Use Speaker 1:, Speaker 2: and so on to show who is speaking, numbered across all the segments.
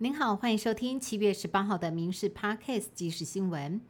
Speaker 1: 您好，欢迎收听七月十八号的《民事 Podcast 即时新闻》。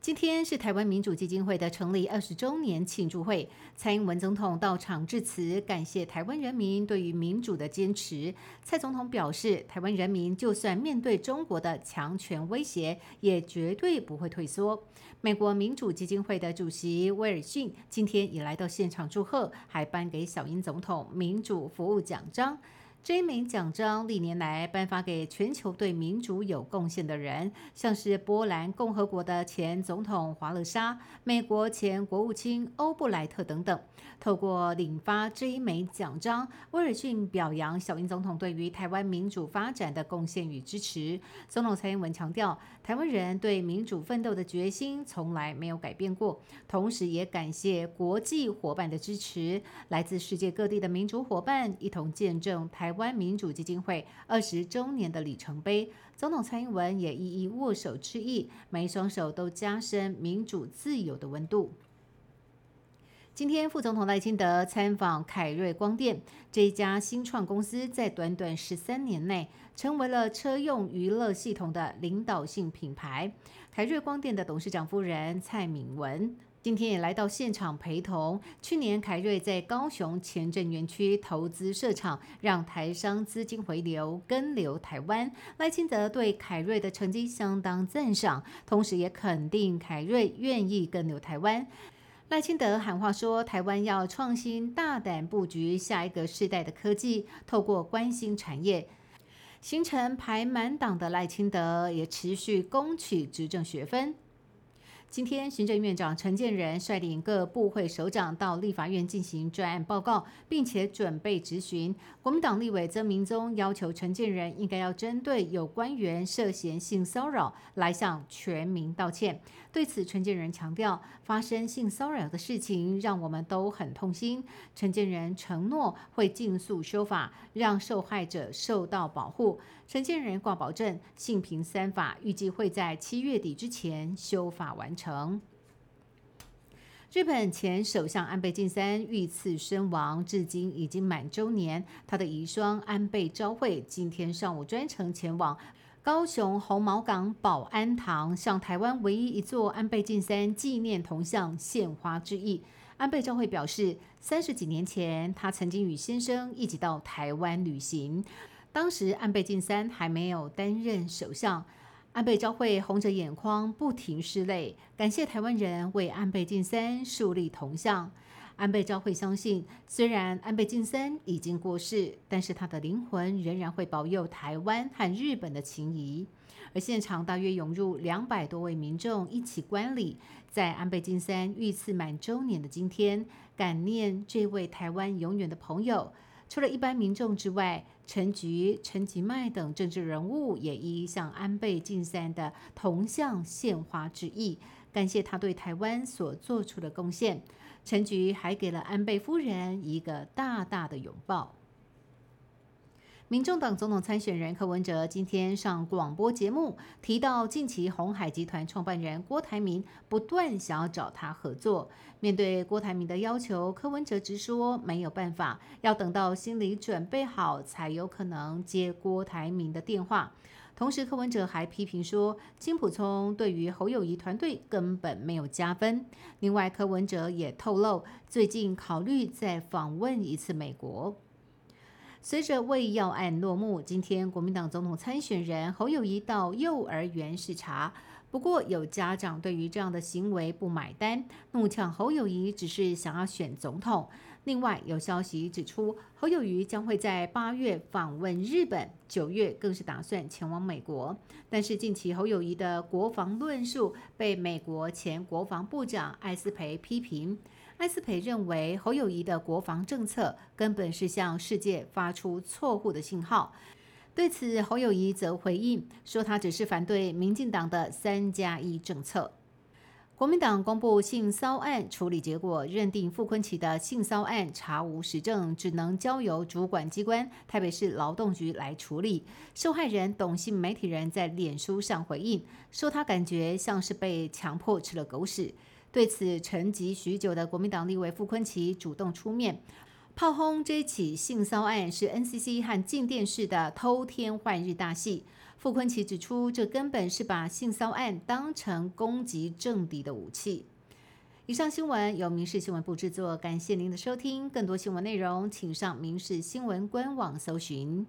Speaker 1: 今天是台湾民主基金会的成立二十周年庆祝会，蔡英文总统到场致辞，感谢台湾人民对于民主的坚持。蔡总统表示，台湾人民就算面对中国的强权威胁，也绝对不会退缩。美国民主基金会的主席威尔逊今天也来到现场祝贺，还颁给小英总统民主服务奖章。这一枚奖章历年来颁发给全球对民主有贡献的人，像是波兰共和国的前总统华勒沙、美国前国务卿欧布莱特等等。透过领发这一枚奖章，威尔逊表扬小英总统对于台湾民主发展的贡献与支持。总统蔡英文强调，台湾人对民主奋斗的决心从来没有改变过，同时也感谢国际伙伴的支持，来自世界各地的民主伙伴一同见证台。湾民主基金会二十周年的里程碑，总统蔡英文也一一握手致意，每一双手都加深民主自由的温度。今天，副总统赖清德参访凯瑞光电这一家新创公司，在短短十三年内，成为了车用娱乐系统的领导性品牌。凯瑞光电的董事长夫人蔡敏文。今天也来到现场陪同。去年凯瑞在高雄前镇园区投资设厂，让台商资金回流，跟留台湾。赖清德对凯瑞的成绩相当赞赏，同时也肯定凯瑞愿意跟留台湾。赖清德喊话说，台湾要创新、大胆布局下一个世代的科技，透过关心产业，形成排满党的赖清德也持续攻取执政学分。今天，行政院长陈建仁率领各部会首长到立法院进行专案报告，并且准备质询。国民党立委曾明宗要求陈建仁应该要针对有官员涉嫌性骚扰来向全民道歉。对此，陈建仁强调，发生性骚扰的事情让我们都很痛心。陈建仁承诺会尽速修法，让受害者受到保护。陈建仁挂保证，性平三法预计会在七月底之前修法完成。日本前首相安倍晋三遇刺身亡，至今已经满周年。他的遗孀安倍昭惠今天上午专程前往高雄红毛港保安堂，向台湾唯一一座安倍晋三纪念铜像献花致意。安倍昭惠表示，三十几年前，他曾经与先生一起到台湾旅行，当时安倍晋三还没有担任首相。安倍昭惠红着眼眶，不停拭泪，感谢台湾人为安倍晋三树立铜像。安倍昭惠相信，虽然安倍晋三已经过世，但是他的灵魂仍然会保佑台湾和日本的情谊。而现场大约涌入两百多位民众一起观礼，在安倍晋三遇刺满周年的今天，感念这位台湾永远的朋友。除了一般民众之外，陈菊、陈吉迈等政治人物也一一向安倍晋三的铜像献花致意，感谢他对台湾所做出的贡献。陈菊还给了安倍夫人一个大大的拥抱。民众党总统参选人柯文哲今天上广播节目，提到近期红海集团创办人郭台铭不断想要找他合作。面对郭台铭的要求，柯文哲直说没有办法，要等到心理准备好才有可能接郭台铭的电话。同时，柯文哲还批评说，金普聪对于侯友谊团队根本没有加分。另外，柯文哲也透露，最近考虑再访问一次美国。随着胃药案落幕，今天国民党总统参选人侯友谊到幼儿园视察。不过，有家长对于这样的行为不买单，怒呛侯友谊只是想要选总统。另外，有消息指出，侯友谊将会在八月访问日本，九月更是打算前往美国。但是，近期侯友谊的国防论述被美国前国防部长艾斯培批评。艾斯培认为，侯友谊的国防政策根本是向世界发出错误的信号。对此，侯友谊则回应说，他只是反对民进党的“三加一”政策。国民党公布性骚案处理结果，认定傅昆奇的性骚案查无实证，只能交由主管机关台北市劳动局来处理。受害人董姓媒体人在脸书上回应说，他感觉像是被强迫吃了狗屎。对此，沉寂许久的国民党立委傅昆奇主动出面，炮轰这起性骚案是 NCC 和静电视的偷天换日大戏。傅昆奇指出，这根本是把性骚案当成攻击政敌的武器。以上新闻由民事新闻部制作，感谢您的收听。更多新闻内容，请上民事新闻官网搜寻。